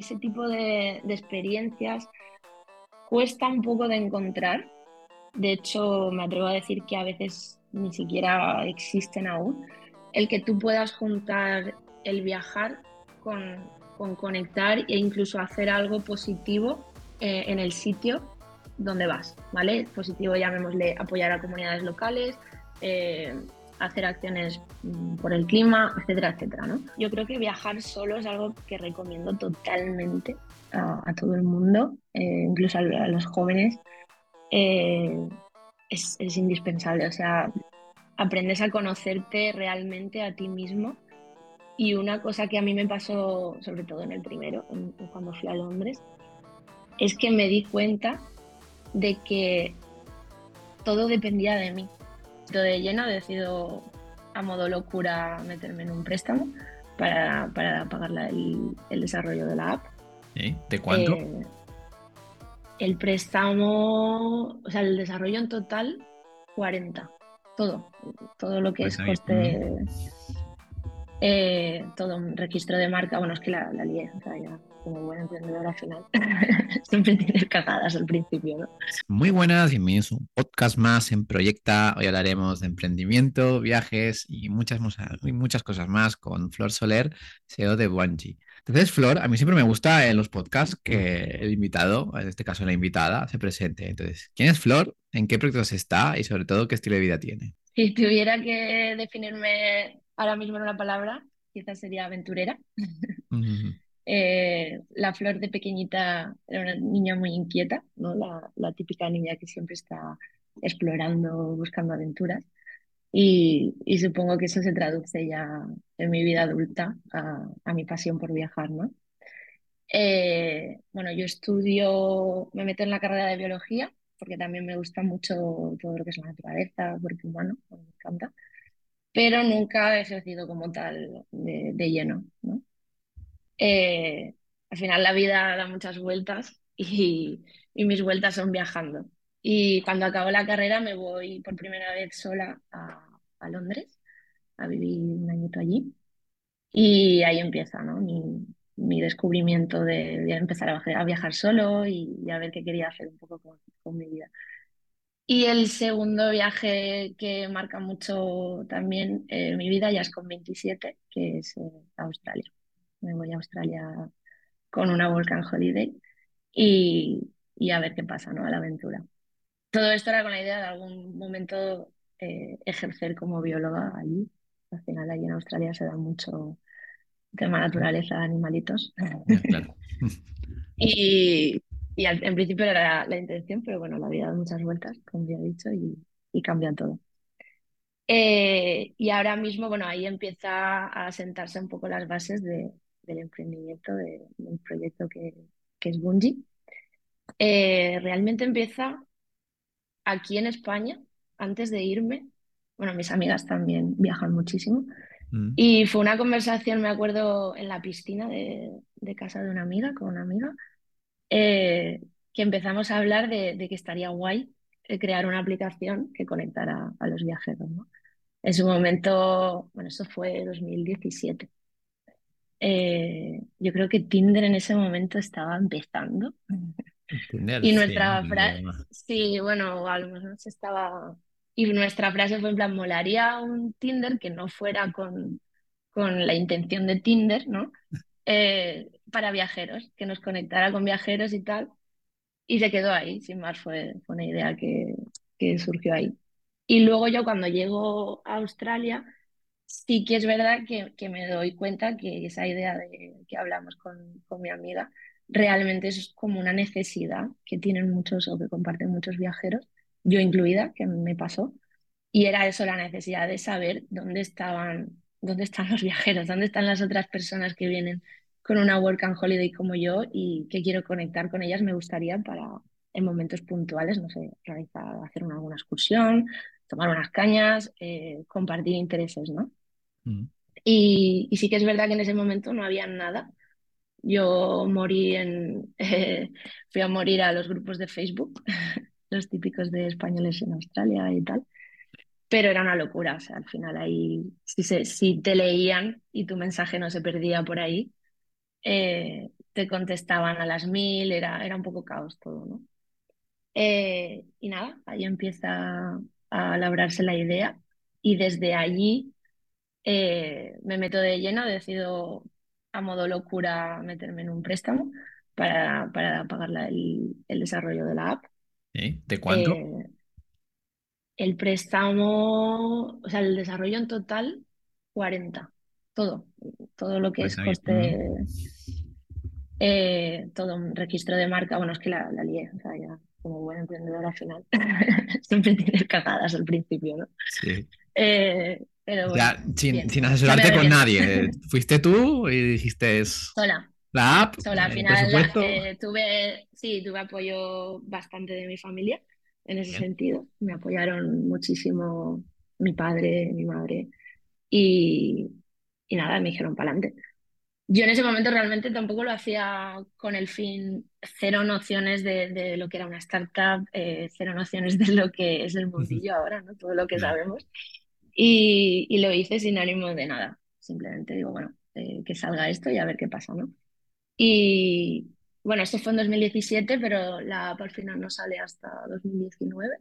ese tipo de, de experiencias cuesta un poco de encontrar. De hecho, me atrevo a decir que a veces ni siquiera existen aún. El que tú puedas juntar el viajar con, con conectar e incluso hacer algo positivo eh, en el sitio donde vas, ¿vale? Positivo, llamémosle apoyar a comunidades locales, eh, hacer acciones mm, por el clima, etcétera, etcétera, ¿no? Yo creo que viajar solo es algo que recomiendo totalmente a, todo el mundo, eh, incluso a, los jóvenes. es, es indispensable, o sea, aprendes a conocerte realmente a ti mismo. Y una cosa que a mí me pasó, sobre todo en el primero, cuando fui a Londres, es que me di cuenta de que todo dependía de mí. De lleno decido a modo locura meterme en un préstamo para, para pagar el, desarrollo de la app. ¿De cuánto? Eh, el préstamo, o sea, el desarrollo en total, 40 todo, todo lo que pues es coste, eh, todo un registro de marca, bueno, es que la, la lié, o sea, ya como buen emprendedor al final, siempre tienes cagadas al principio, ¿no? Muy buenas, bienvenidos a un podcast más en Proyecta. Hoy hablaremos de emprendimiento, viajes y muchas, muchas cosas más con Flor Soler, CEO de Bungie. Entonces, Flor, a mí siempre me gusta en los podcasts que el invitado, en este caso la invitada, se presente. Entonces, ¿quién es Flor? ¿En qué proyectos está? Y sobre todo, ¿qué estilo de vida tiene? Si tuviera que definirme ahora mismo en una palabra, quizás sería aventurera. Eh, la Flor de pequeñita era una niña muy inquieta, ¿no? La, la típica niña que siempre está explorando, buscando aventuras. Y, supongo que eso se traduce ya en mi vida adulta a, mi pasión por viajar, ¿no? Eh, bueno, yo estudio, me meto en la carrera de biología porque también me gusta mucho todo lo que es la naturaleza, cuerpo humano, me encanta, pero nunca he ejercido como tal de, lleno, ¿no? Eh, al final la vida da muchas vueltas y, y mis vueltas son viajando. Y cuando acabo la carrera me voy por primera vez sola a, a Londres, a vivir un añito allí. Y ahí empieza ¿no? mi, mi descubrimiento de, empezar a, viajar solo y, a ver qué quería hacer un poco con, con, mi vida. Y el segundo viaje que marca mucho también eh, mi vida ya es con 27, que es eh, Australia. Me voy a Australia con una Volcan Holiday y, y a ver qué pasa, ¿no? A la aventura. Todo esto era con la idea de algún momento eh, ejercer como bióloga allí. Al final allí en Australia se da mucho tema naturaleza, animalitos. y, y en principio era la, intención, pero bueno, la vida da muchas vueltas, como ya he dicho, y, y cambia todo. Eh, y ahora mismo, bueno, ahí empieza a sentarse un poco las bases de, del emprendimiento, de, del proyecto que, que es Bungie. Eh, realmente empieza aquí en España, antes de irme, bueno, mis amigas también viajan muchísimo, mm. y fue una conversación, me acuerdo, en la piscina de, casa de una amiga, con una amiga, eh, que empezamos a hablar de, que estaría guay eh, crear una aplicación que conectara a los viajeros, ¿no? En su momento, bueno, eso fue 2017. Eh, yo creo que Tinder en ese momento estaba empezando. y nuestra frase, sí, bueno, a lo mejor se estaba. Y nuestra frase fue en plan: molaría un Tinder que no fuera con, con la intención de Tinder, ¿no? Eh, para viajeros, que nos conectara con viajeros y tal. Y se quedó ahí, sin más, fue, fue una idea que, que surgió ahí. Y luego yo cuando llego a Australia, sí que es verdad que, que, me doy cuenta que esa idea de que hablamos con, con, mi amiga realmente es como una necesidad que tienen muchos o que comparten muchos viajeros, yo incluida, que me pasó, y era eso la necesidad de saber dónde estaban, dónde están los viajeros, dónde están las otras personas que vienen con una work and holiday como yo y que quiero conectar con ellas, me gustaría para en momentos puntuales, no sé, realizar, hacer una, alguna excursión, tomar unas cañas, eh, compartir intereses, ¿no? Mm. Y, sí que es verdad que en ese momento no había nada. Yo morí en, eh, fui a morir a los grupos de Facebook, los típicos de españoles en Australia y tal, pero era una locura, o sea, al final ahí, si, se, si te leían y tu mensaje no se perdía por ahí, eh, te contestaban a las mil, era, era un poco caos todo, ¿no? Eh, y nada, ahí empieza a labrarse la idea y desde allí eh, me meto de lleno, decido a modo locura meterme en un préstamo para, para pagar la- el, el desarrollo de la app. ¿De cuánto? Eh, el préstamo, o sea, el desarrollo en total, 40. Todo, todo lo que Pues es coste, eh, todo un registro de marca. Bueno, es que la, la lié, o sea, ya como buen emprendedor al final, siempre tienes cagadas al principio, ¿no? sí. Eh, pero bueno, sea, sin, sin asesorarte con nadie. Fuiste tú y dijiste Sola. la app, Sola, al final presupuesto. eh, tuve, sí, tuve apoyo bastante de mi familia en ese Bien. sentido. Me apoyaron muchísimo mi padre, mi madre y, y nada, me dijeron para adelante. Yo en ese momento realmente tampoco lo hacía con el fin, cero nociones de, de lo que era una startup, eh, cero nociones de lo que es el mundillo ahora, ¿no? Todo lo que Ya. sabemos. Y, y lo hice sin ánimo de nada. Simplemente digo, bueno, eh, que salga esto y a ver qué pasa, ¿no? Y bueno, esto fue en 2017, pero la app al final no sale hasta 2019.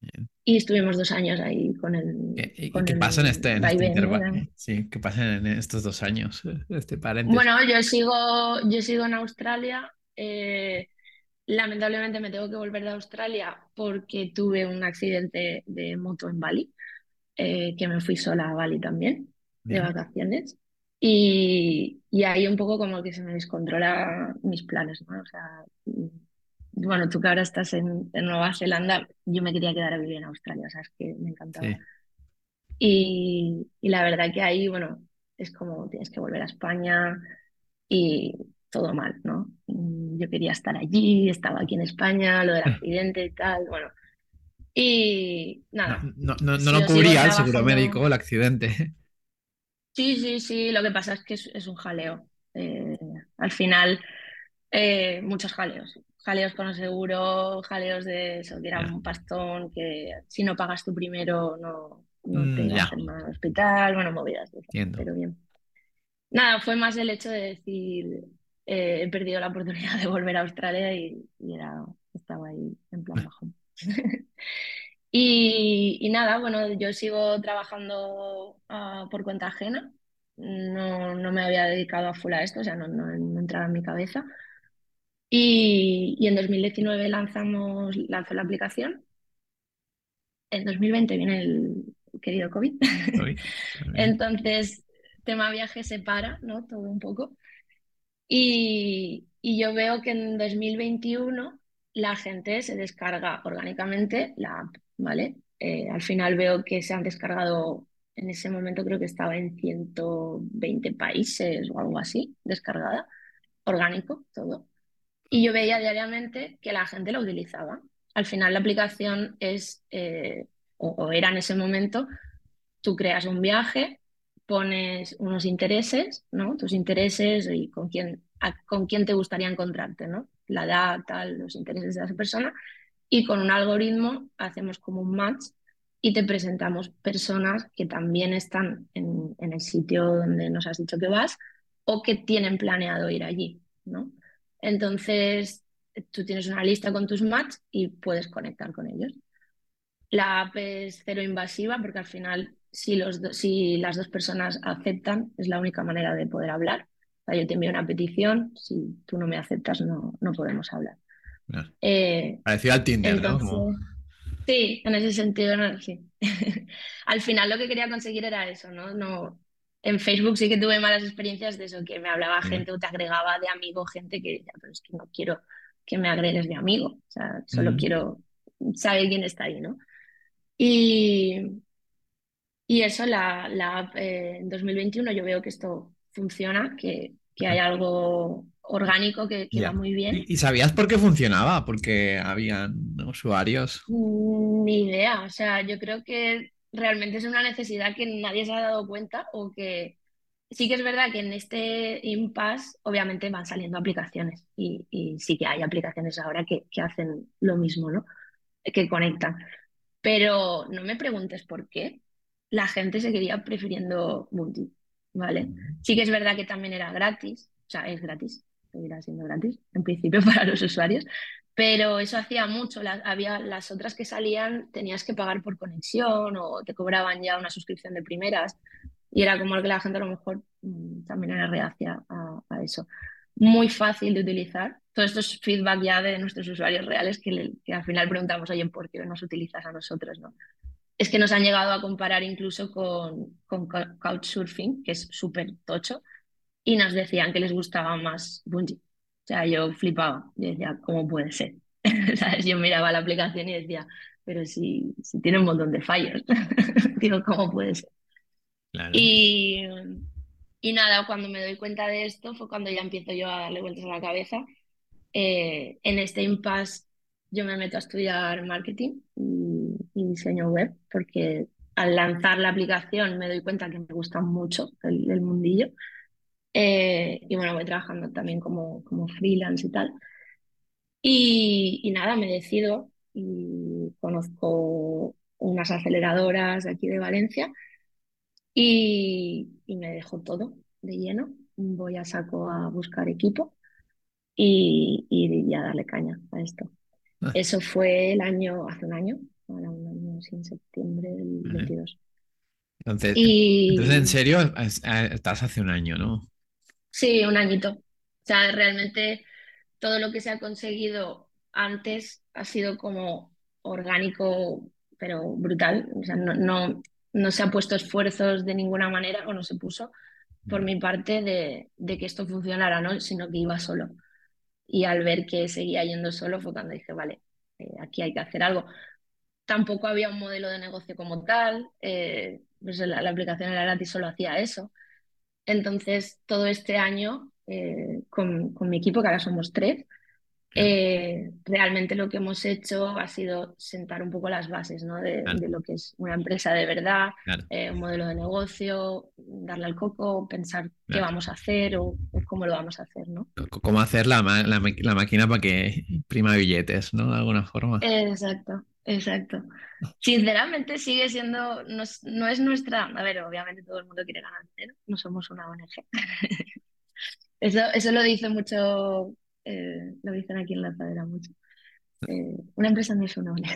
Bien. Y estuvimos dos años ahí con el, ¿Y, y con qué pasa en este, en este intervalo? Sí, ¿qué pasa en estos dos años? Este paréntesis. Bueno, yo sigo, yo sigo en Australia. eh, lamentablemente me tengo que volver de Australia porque tuve un accidente de moto en Bali, eh, que me fui sola a Bali también, de Bien. vacaciones. Y, y ahí un poco como que se me descontrola mis planes, ¿no? O sea, mm, bueno, tú que ahora estás en, en Nueva Zelanda, yo me quería quedar a vivir en Australia, o sea, es que me encantaba. Sí. Y, y la verdad que ahí, bueno, es como tienes que volver a España y todo mal, ¿no? Mm, Yo quería estar allí, estaba aquí en España, lo del accidente y tal, bueno. Y No, nada, no, no, no yo lo cubría el seguro médico el accidente. Sí, sí, sí, lo que pasa es que es, es un jaleo. Eh, al final, eh, muchos jaleos. Jaleos con el seguro, jaleos de eso, que era Ya. un pastón, que si no pagas tú primero no, no Mm, te hacen más hospital, bueno, movidas entiendo. pero bien. Nada, fue más el hecho de decir, eh, he perdido la oportunidad de volver a Australia y, y era, estaba ahí en plan bajo. Y, y nada, bueno, yo sigo trabajando ah, por cuenta ajena. No, no me había dedicado a full a esto, o sea, no, no, no entraba en mi cabeza. Y, y en 2019 lanzamos, lanzó la aplicación. En 2020 viene el querido COVID. Bien. Entonces, tema viaje se para, ¿no? Todo un poco. Y, y yo veo que en 2021 la gente se descarga orgánicamente la app, ¿vale? Eh, al final veo que se han descargado, en ese momento creo que estaba en 120 países o algo así, descargada, orgánico, todo. Y yo veía diariamente que la gente la utilizaba. Al final la aplicación es, eh, o, o era en ese momento, tú creas un viaje, pones unos intereses, ¿no? Tus intereses y con quién, con quién te gustaría encontrarte, ¿no? La edad, los intereses de esa persona. Y con un algoritmo hacemos como un match y te presentamos personas que también están en, el sitio donde nos has dicho que vas o que tienen planeado ir allí, ¿no? Entonces, tú tienes una lista con tus match y puedes conectar con ellos. La app es cero invasiva porque al final, si, los si las dos personas aceptan, es la única manera de poder hablar. Sea, yo te envío una petición, si tú no me aceptas, no, no podemos hablar. Eh, Parecido al Tinder, ¿no? Como, sí, en ese sentido, no, sí. Al final lo que quería conseguir era eso, ¿no? No, en Facebook sí que tuve malas experiencias de eso, que me hablaba gente o te agregaba de amigo gente que decía, pero es que no quiero que me agregues de amigo, o sea, solo Mm. quiero saber quién está ahí, ¿no? Y, y eso, la, la app eh, en 2021 yo veo que esto funciona, que, que hay algo orgánico que, que va muy bien. ¿Y, sabías por qué funcionaba? Porque habían usuarios. Mm, Ni idea, o sea, yo creo que realmente es una necesidad que nadie se ha dado cuenta o que sí que es verdad que en este impasse obviamente van saliendo aplicaciones y, y sí que hay aplicaciones ahora que, que hacen lo mismo, ¿no? Que conectan. Pero no me preguntes por qué. La gente seguiría prefiriendo Bounty, ¿vale? Sí que es verdad que también era gratis, o sea, es gratis. seguirá siendo gratis, en principio para los usuarios, pero eso hacía mucho. había las otras que salían, tenías que pagar por conexión o te cobraban ya una suscripción de primeras y era como que la gente a lo mejor mm, también era reacia a, eso. Muy fácil de utilizar. Todo esto es feedback ya de nuestros usuarios reales que, que al final preguntamos, oye, ¿por qué nos utilizas a nosotros? ¿no? Es que nos han llegado a comparar incluso con, con Couchsurfing, que es súper tocho, y nos decían que les gustaba más Bungie. O sea, yo flipaba. Yo decía, ¿cómo puede ser? ¿Sabes? Yo miraba la aplicación y decía, pero si, si tiene un montón de fallos. Digo, ¿cómo puede ser? Y, y nada, cuando me doy cuenta de esto fue cuando ya empiezo yo a darle vueltas a la cabeza. Eh, en este impasse yo me meto a estudiar marketing y, diseño web porque al lanzar la aplicación me doy cuenta que me gusta mucho el, el mundillo eh, y bueno, voy trabajando también como, como freelance y tal. Y, nada, me decido y conozco unas aceleradoras aquí de Valencia y, me dejo todo de lleno. Voy a saco a buscar equipo y, y a darle caña a esto. Ah. Eso fue el año, hace un año, ahora un año, sin septiembre del 22. Entonces, entonces, en serio, estás hace un año, ¿no? Sí, un añito. O sea, realmente todo lo que se ha conseguido antes ha sido como orgánico, pero brutal. O sea, no, no, no se ha puesto esfuerzos de ninguna manera, o no se puso por mi parte de, de que esto funcionara, ¿no? Sino que iba solo. Y al ver que seguía yendo solo fue cuando dije, vale, eh, aquí hay que hacer algo. Tampoco había un modelo de negocio como tal, eh, pues la, aplicación era gratis, solo hacía eso. Entonces, todo este año, eh, con, mi equipo, que ahora somos tres, eh, realmente lo que hemos hecho ha sido sentar un poco las bases ¿no? de, lo que es una empresa de verdad, eh, un modelo de negocio, darle al coco, pensar qué vamos a hacer o, cómo lo vamos a hacer. ¿no? Cómo hacer la, la, la máquina para que imprima billetes, ¿no? De alguna forma. Exacto. Exacto. Sinceramente sigue siendo, no, es nuestra, a ver, obviamente todo el mundo quiere ganar dinero, no somos una ONG. Eso, eso lo dice mucho, eh, lo dicen aquí en la Zadera mucho. Eh, una empresa no es una ONG.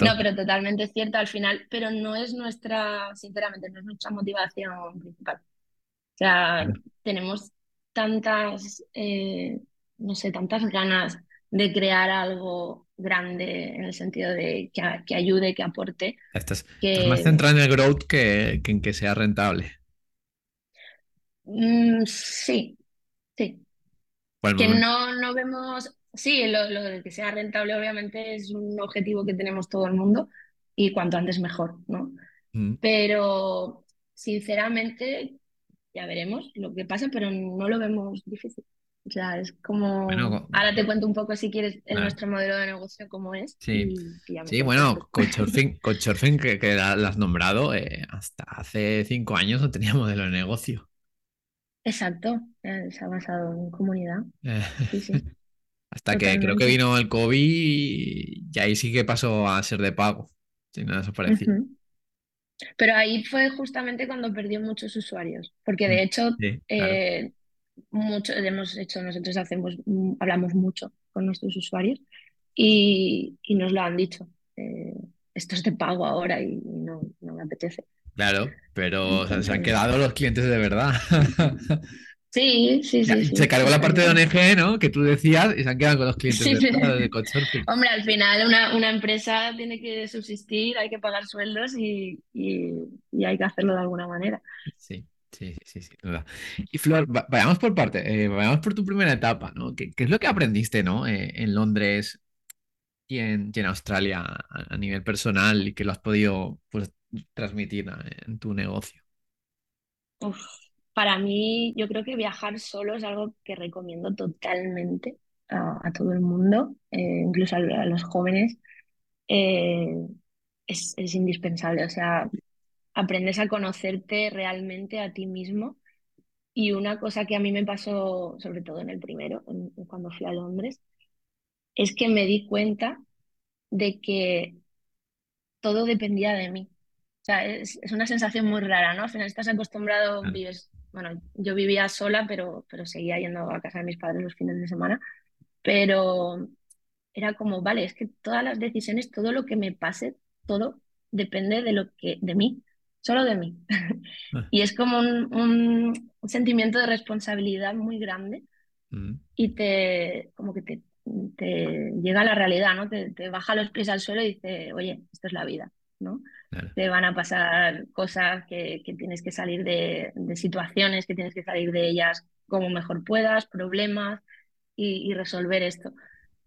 No, pero totalmente es cierto al final, pero no es nuestra, sinceramente, no es nuestra motivación principal. O sea, tenemos tantas, eh, no sé, tantas ganas de crear algo grande en el sentido de que, ayude, que aporte. Estás, más centrado en el growth que, en que sea rentable. Mm, sí, sí. Que no, no vemos, sí, lo, de que sea rentable obviamente es un objetivo que tenemos todo el mundo y cuanto antes mejor, ¿no? Mm. Pero sinceramente ya veremos lo que pasa, pero no lo vemos difícil. O sea, es como... Ahora te cuento un poco, si quieres, en nuestro modelo de negocio cómo es. Sí, sí bueno, Coachsurfing, que, que lo has nombrado, eh, hasta hace cinco años no tenía modelo de negocio. Exacto, eh, se ha basado en comunidad. Eh, sí, sí. hasta que creo que vino el COVID y, ahí sí que pasó a ser de pago, si nada se parecía. Pero ahí fue justamente cuando perdió muchos usuarios, porque de mm, hecho mucho, hemos hecho, nosotros hacemos, mm, hablamos mucho con nuestros usuarios y, nos lo han dicho. Eh, esto es de pago ahora y no, me apetece. Claro, pero se han quedado los clientes de verdad. Sí, sí, sí. Se cargó la parte de ONG, ¿no? Que tú decías y se han quedado con los clientes de, de Hombre, al final una, una, empresa tiene que subsistir, hay que pagar sueldos y, y hay que hacerlo de alguna manera. Sí. Sí, sí, sí, duda. Y Flor, vayamos por parte, eh, vayamos por tu primera etapa, ¿no? ¿Qué, es lo que aprendiste, ¿no? Eh, en Londres y en, en Australia a, nivel personal y que lo has podido pues, transmitir en tu negocio? para mí, yo creo que viajar solo es algo que recomiendo totalmente a, todo el mundo, eh, incluso a, los jóvenes. es, es indispensable, o sea, aprendes a conocerte realmente a ti mismo. Y una cosa que a mí me pasó, sobre todo en el primero, cuando fui a Londres, es que me di cuenta de que todo dependía de mí. O sea, es, una sensación muy rara, ¿no? Al final estás acostumbrado, vives bueno, yo vivía sola, pero, pero seguía yendo a casa de mis padres los fines de semana, pero era como, vale, es que todas las decisiones, todo lo que me pase, todo depende de lo que, de mí, solo de mí. Ah. Y es como un, un- un sentimiento de responsabilidad muy grande Mm, y te, como que te, te llega a la realidad, ¿no? Te, te baja los pies al suelo y dice, oye, esto es la vida, ¿no? claro, Te van a pasar cosas que, que tienes que salir de, de situaciones, que tienes que salir de ellas como mejor puedas, problemas y, y resolver esto.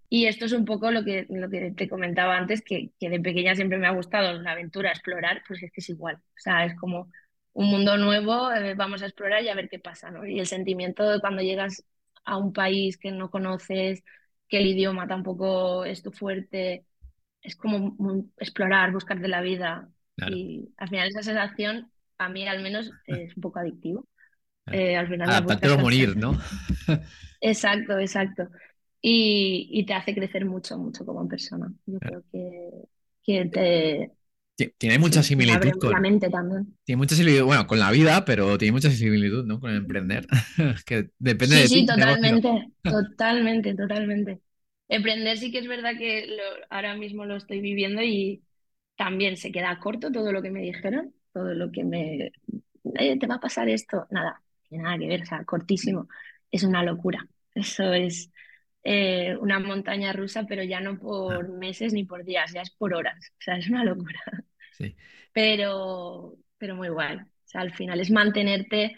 Y esto es un poco lo que, lo que te comentaba antes, que, que de pequeña siempre me ha gustado la aventura, explorar, pues es que es igual. O sea, es como un mundo nuevo, eh, vamos a explorar y a ver qué pasa, ¿no? Y el sentimiento de cuando llegas a un país que no conoces, que el idioma tampoco es tu fuerte, es como explorar, buscar de la vida. claro, Y al final esa sensación, a mí al menos, es un poco adictivo. claro. Eh, al final la Adaptarte morir. ¿no? Exacto, exacto. Y, y te hace crecer mucho, mucho como persona. Yo creo que, que te, Ti- Tiene mucha similitud la con, mente también. tiene mucha similitud, bueno, con la vida, pero tiene mucha similitud, ¿no? Con el emprender. Que depende Sí, de ti sí, negocio. totalmente, totalmente, totalmente. Emprender sí que es verdad que lo- ahora mismo lo estoy viviendo y también se queda corto todo lo que me dijeron, todo lo que me... "Eh, te va a pasar esto. Nada, nada que ver, o sea, cortísimo. Es una locura. Eso es eh, una montaña rusa, pero ya no por meses ni por días, ya es por horas. O sea, es una locura. sí, Pero, pero muy guay. O sea, al final es mantenerte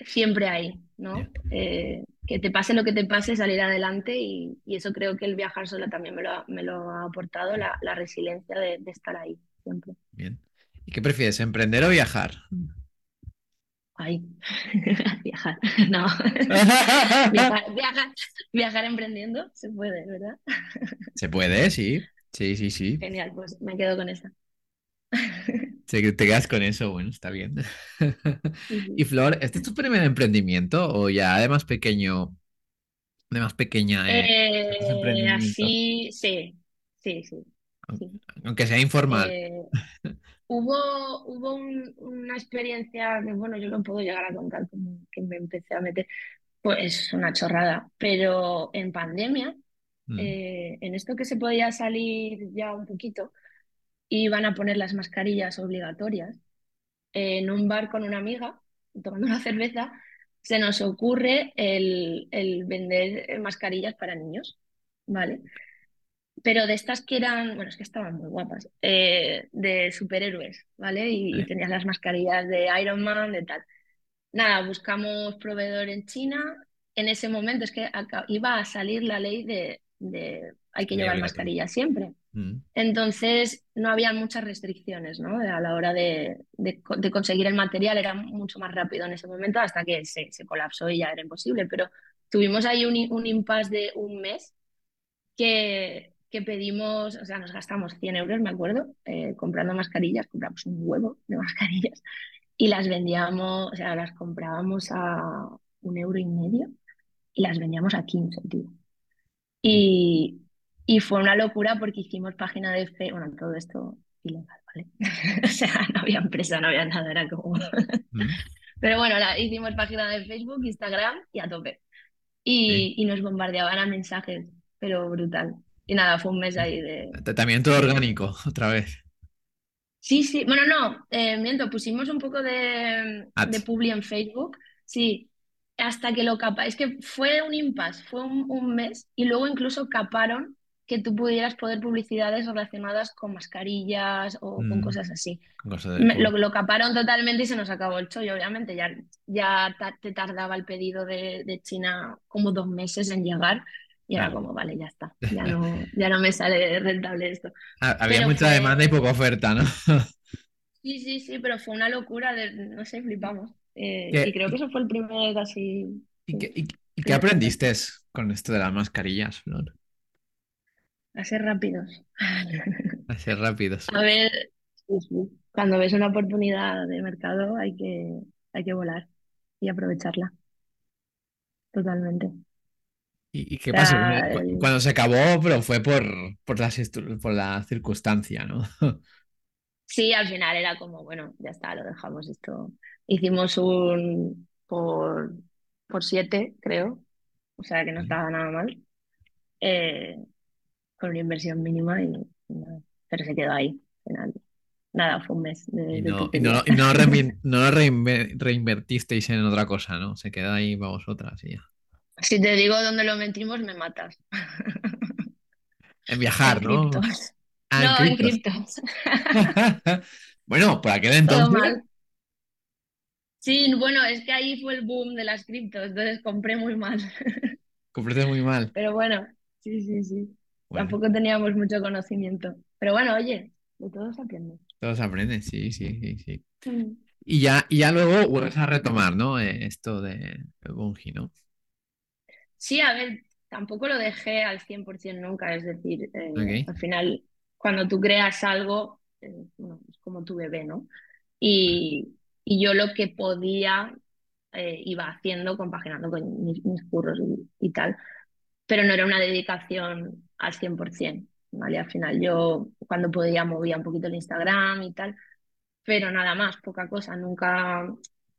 siempre ahí, ¿no? Eh, que te pase lo que te pase, salir adelante y, y eso creo que el viajar sola también me lo ha, me lo ha aportado, la, la resiliencia de, de estar ahí siempre. bien. ¿Y qué prefieres, emprender o viajar? Ahí, viajar, no, viajar, viajar, viajar emprendiendo se puede, ¿verdad? Se puede, sí. Sí, sí, sí. Genial, pues me quedo con esa. Te, te quedas con eso, bueno, está bien. Y. Flor, ¿este es tu primer emprendimiento o ya de más pequeño, de más pequeña, eh, Eh, así, sí, sí, sí, Aun- sí. Aunque sea informal. Eh, Hubo, hubo un- una experiencia que, bueno, yo lo puedo llegar a contar como que me empecé a meter, pues una chorrada, pero en pandemia, Mm, eh, en esto que se podía salir ya un poquito, iban a poner las mascarillas obligatorias. En un bar con una amiga, tomando una cerveza, se nos ocurre el, el vender mascarillas para niños, ¿vale? pero de estas que eran, bueno, es que estaban muy guapas, eh, de superhéroes, ¿vale? Y, y ¿vale? tenías las mascarillas de Iron Man, de tal. Nada, buscamos proveedor en China. En ese momento es que aca- iba a salir la ley de, de hay que llevar mascarilla siempre. Mm, Entonces no había muchas restricciones, ¿no? A la hora de, de de conseguir el material era mucho más rápido en ese momento hasta que se, se colapsó y ya era imposible. Pero tuvimos ahí un, un impasse de un mes que, que pedimos, o sea, nos gastamos 100 euros, me acuerdo, eh, comprando mascarillas, compramos un huevo de mascarillas y las vendíamos, o sea, las comprábamos a un euro y medio y las vendíamos a 15 tío. Y, y fue una locura porque hicimos página de Facebook, bueno, todo esto ilegal, ¿vale? O sea, no había empresa, no había nada, era como... mm, Pero bueno, la, hicimos página de Facebook, Instagram y a tope. sí. Y, nos bombardeaban a mensajes, pero brutal. Y nada, fue un mes ahí de, Ta- También todo orgánico, otra vez. Sí, sí, bueno, no, eh, miento, pusimos un poco de, de publi en Facebook, sí, hasta que lo capa, es que fue un impasse, fue un, un mes y luego incluso caparon que tú pudieras poder publicidades relacionadas con mascarillas o con Mm, cosas así. Me- Lo, caparon totalmente y se nos acabó el chollo, obviamente. Ya, ya ta- te tardaba el pedido de, de China como dos meses en llegar y era como, vale, ya está, ya no, ya no me sale rentable esto. Ha- Había Pero mucha fue, demanda y poca oferta, ¿no? sí, sí, sí, pero fue una locura, de, no sé, flipamos. Eh, y ¿Qué, creo que eso fue el primer, así, y qué, y- y qué aprendiste con esto de las mascarillas, Flor? A ser rápidos. A ser rápidos. A ver. Cuando ves una oportunidad de mercado hay que, hay que volar y aprovecharla totalmente. ¿Y, y qué pasó? el- Cuando se acabó, pero fue por, por, las por la circunstancia, ¿no? sí, al final era como, bueno, ya está, lo dejamos esto. Hicimos un, por, por 7, creo. O sea que no estaba nada mal. eh, con una inversión mínima y. Pero se quedó ahí. Nada, fue un mes de, Y de no, y no, y no, no reinvertisteis en otra cosa, ¿no? Se queda ahí para vosotras y ya. Si te digo dónde lo metimos, me matas. En En viajar, ¿no? criptos. Ah, en No, en criptos. Bueno, por aquel entonces. Sí, bueno, es que ahí fue el boom de las criptos, entonces compré muy mal. compraste muy mal. Pero bueno, sí, sí, sí. Bueno, Tampoco teníamos mucho conocimiento. Pero bueno, oye, de todo se aprende. todos aprenden, sí, sí, sí, sí. Mm. Y ya, y ya luego vuelves a retomar, ¿no? Eh, esto de Bungie, ¿no? Sí, a ver, tampoco lo dejé al 100% nunca, es decir, eh, al final, cuando tú creas algo, eh, bueno, es como tu bebé, ¿no? Y, y yo lo que podía eh, iba haciendo, compaginando con mis, mis curros y, y tal, pero no era una dedicación al 100%, ¿vale? Al final yo cuando podía movía un poquito el Instagram y tal, pero nada más, poca cosa, nunca,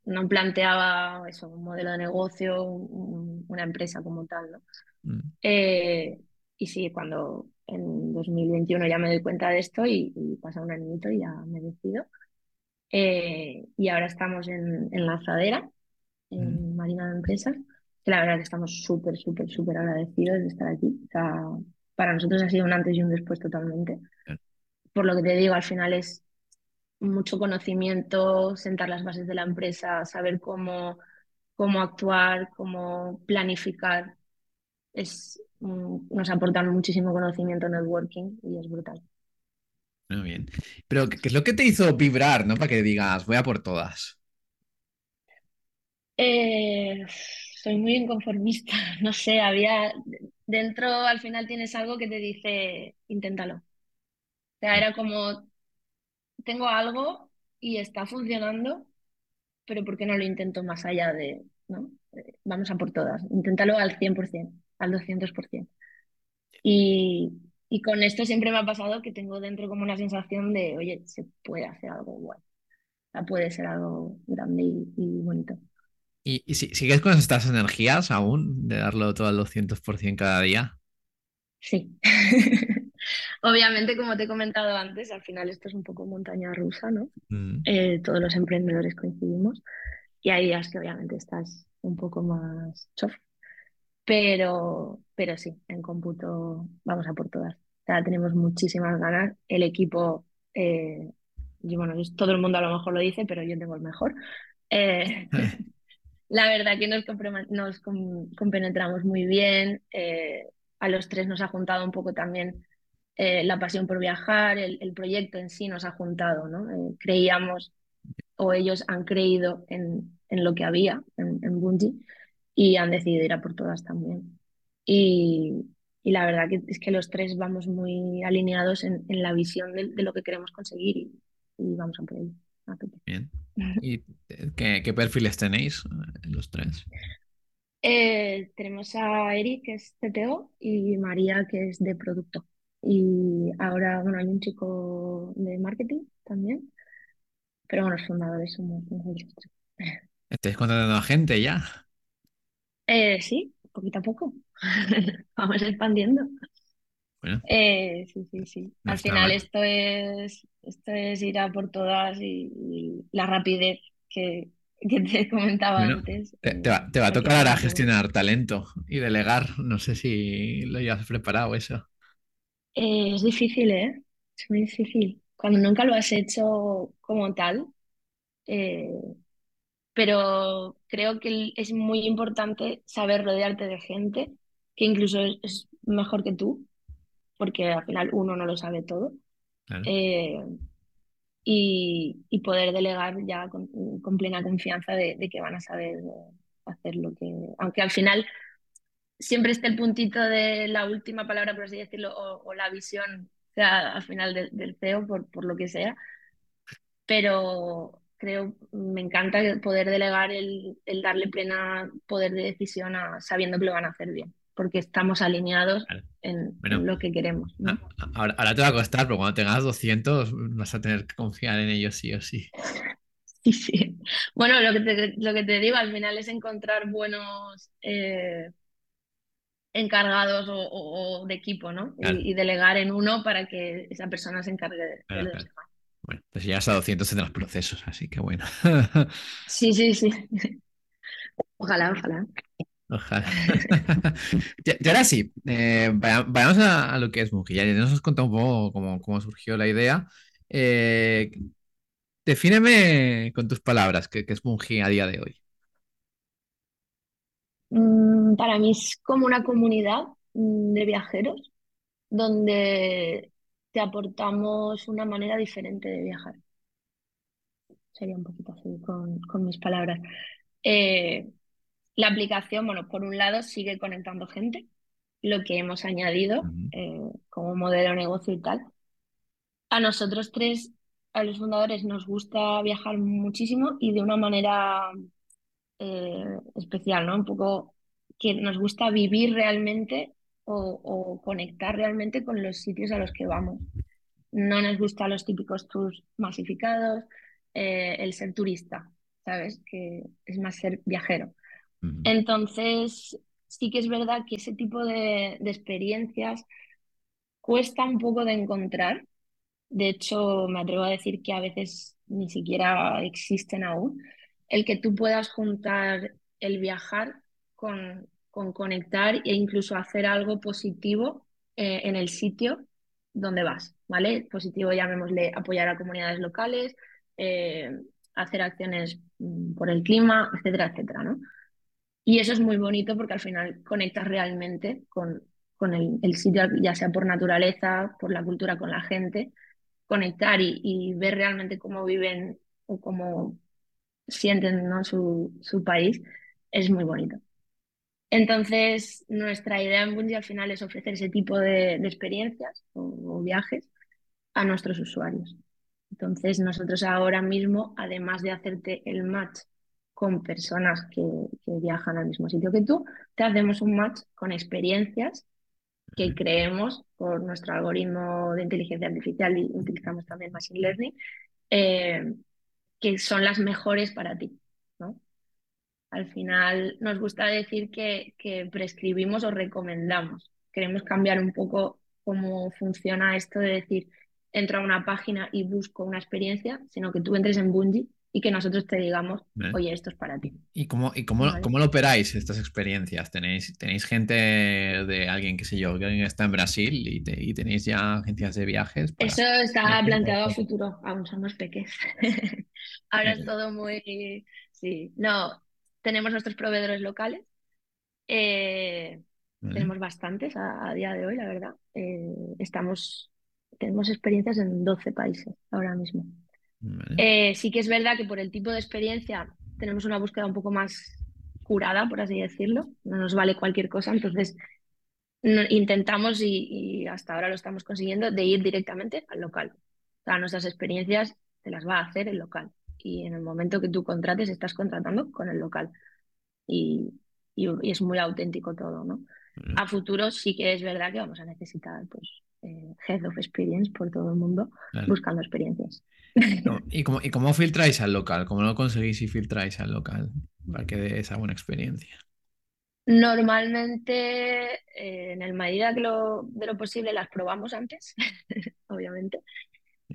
no planteaba eso, un modelo de negocio, un- una empresa como tal, ¿no? Mm, Eh, y sí, cuando en 2021 ya me doy cuenta de esto y, y pasa un añito y ya me decido. Eh, y ahora estamos en, en Lanzadera, mm, en Marina de Empresas, que la verdad que estamos súper, súper, súper agradecidos de estar aquí. O sea, para nosotros ha sido un antes y un después totalmente. Por lo que te digo, al final es mucho conocimiento, sentar las bases de la empresa, saber cómo, cómo actuar, cómo planificar. Es, nos aportan muchísimo conocimiento networking y es brutal. Muy bien. Pero, ¿qué qué es lo que te hizo vibrar, ¿no? Para que digas, voy a por todas. Eh, soy muy inconformista, no sé, había dentro al final tienes algo que te dice, inténtalo. O sea, era como, tengo algo y está funcionando, pero ¿por qué no lo intento más allá de, ¿no? Eh, Vamos a por todas, inténtalo al 100%, al 200%. Y, y con esto siempre me ha pasado que tengo dentro como una sensación de, oye, se puede hacer algo guay, puede ser algo grande y bonito. ¿Y, y si- sigues con estas energías aún de darlo todo al 200% cada día? Sí. Obviamente, como te he comentado antes, al final esto es un poco montaña rusa, ¿no? Mm, Eh, todos los emprendedores coincidimos y hay días que obviamente estás un poco más chof, pero, pero sí, en cómputo vamos a por todas. O sea, tenemos muchísimas ganas. El equipo, eh, y bueno, todo el mundo a lo mejor lo dice, pero yo tengo el mejor. Eh, la verdad que nos, nos com- compenetramos muy bien. eh, a los tres nos ha juntado un poco también eh, la pasión por viajar, el, el proyecto en sí nos ha juntado, ¿no? Eh, creíamos o ellos han creído en, en lo que había en, en Bungie y han decidido ir a por todas también. Y, y la verdad que es que los tres vamos muy alineados en, en la visión de, de lo que queremos conseguir y, y vamos a por ello. bien. ¿Y qué, qué perfiles tenéis eh, los tres? Eh, tenemos a Eric, que es CTO, y María, que es de producto. Y ahora, bueno, hay un chico de marketing también, pero bueno, los fundadores somos nosotros. ¿Estáis contratando a gente ya? Eh, sí, poquito a poco. Vamos expandiendo. Bueno, Eh, sí, sí, sí. no Al final mal. esto es, esto es ir a por todas y, y la rapidez que, que te comentaba Bueno, antes te, eh, te va, te va a tocar ahora gestionar talento y delegar. No sé si lo hayas preparado eso. Eh, es difícil, ¿eh? Es muy difícil. Cuando nunca lo has hecho como tal, eh, pero creo que es muy importante saber rodearte de gente que incluso es, es mejor que tú, porque al final uno no lo sabe todo. Claro. Eh, y, y poder delegar ya con, con plena confianza de, de que van a saber hacer lo que... Aunque al final siempre esté el puntito de la última palabra, por así decirlo, o, o la visión, o sea, al final del del CEO, por, por lo que sea, pero creo, me encanta poder delegar el, el darle plena poder de decisión a, sabiendo que lo van a hacer bien, porque estamos alineados en, en lo que queremos, ahora, ahora te va a costar, pero cuando tengas 200 vas a tener que confiar en ellos sí o sí. Sí, sí. Bueno, lo que te, lo que te digo al final es encontrar buenos eh, encargados o, o- o de equipo, ¿no? Claro, Y, y delegar en uno para que esa persona se encargue de, los claro. demás. Bueno, pues ya has dado cientos de los procesos, así que bueno. Sí, sí, sí. Ojalá, ojalá. Ojalá. Y ahora sí, eh, vaya- vayamos a, lo que es Bungie. Ya nos has contado un poco cómo, cómo surgió la idea. Eh, defíneme con tus palabras qué, qué es Bungie a día de hoy. Mm, para mí es como una comunidad mm, de viajeros donde te aportamos una manera diferente de viajar. Sería un poquito así con, con mis palabras. Eh, la aplicación, bueno, por un lado sigue conectando gente, lo que hemos añadido eh, como modelo de negocio y tal. A nosotros tres, a los fundadores, nos gusta viajar muchísimo y de una manera eh, especial, ¿no? Un poco que nos gusta vivir realmente o, o conectar realmente con los sitios a los que vamos. No nos gustan los típicos tours masificados, eh, el ser turista, ¿sabes? Que es más ser viajero. Entonces, sí que es verdad que ese tipo de, experiencias cuesta un poco de encontrar. De hecho, me atrevo a decir que a veces ni siquiera existen aún. El que tú puedas juntar el viajar con, con conectar e incluso hacer algo positivo eh, en el sitio donde vas, ¿vale? Positivo, llamémosle apoyar a comunidades locales, eh, hacer acciones mm, por el clima, etcétera, etcétera, ¿no? Y eso es muy bonito porque al final conectas realmente con, con el, sitio, ya sea por naturaleza, por la cultura, con la gente conectar y, y ver realmente cómo viven o cómo sienten, ¿no? su, su país, es muy bonito. Entonces, nuestra idea en Bungie al final es ofrecer ese tipo de, de experiencias o, o viajes a nuestros usuarios. Entonces, nosotros ahora mismo, además de hacerte el match con personas que, que viajan al mismo sitio que tú, te hacemos un match con experiencias que creemos por nuestro algoritmo de inteligencia artificial y utilizamos también Machine Learning, eh, que son las mejores para ti, ¿no? Al final nos gusta decir que, que prescribimos o recomendamos. Queremos cambiar un poco cómo funciona esto de decir, entro a una página y busco una experiencia, sino que tú entres en Bungie y que nosotros te digamos, oye, esto es para ti, ¿Y cómo, y cómo, ¿vale? cómo lo operáis estas experiencias? ¿Tenéis, tenéis gente de alguien, qué sé yo, que alguien está en Brasil y, te- y tenéis ya agencias de viajes. Eso está planteado a futuro, aún somos peques. Ahora es todo muy... Sí, no, tenemos nuestros proveedores locales, eh, ¿vale? tenemos bastantes a, a día de hoy, la verdad. Eh, estamos, tenemos experiencias en 12 países ahora mismo. ¿Vale? Eh, sí que es verdad que por el tipo de experiencia tenemos una búsqueda un poco más curada, por así decirlo. No nos vale cualquier cosa, entonces no- intentamos y, y hasta ahora lo estamos consiguiendo de ir directamente al local. O sea, nuestras experiencias te las va a hacer el local. Y en el momento que tú contrates, estás contratando con el local. Y, y- y es muy auténtico todo, ¿no? ¿vale? A futuro sí que es verdad que vamos a necesitar, pues, eh, Head of Experience por todo el mundo Claro. buscando experiencias. ¿Y cómo, y cómo filtráis al local? ¿Cómo lo conseguís y filtráis al local para que dé esa buena experiencia? Normalmente, eh, en el medida que lo, de lo posible, las probamos antes, obviamente.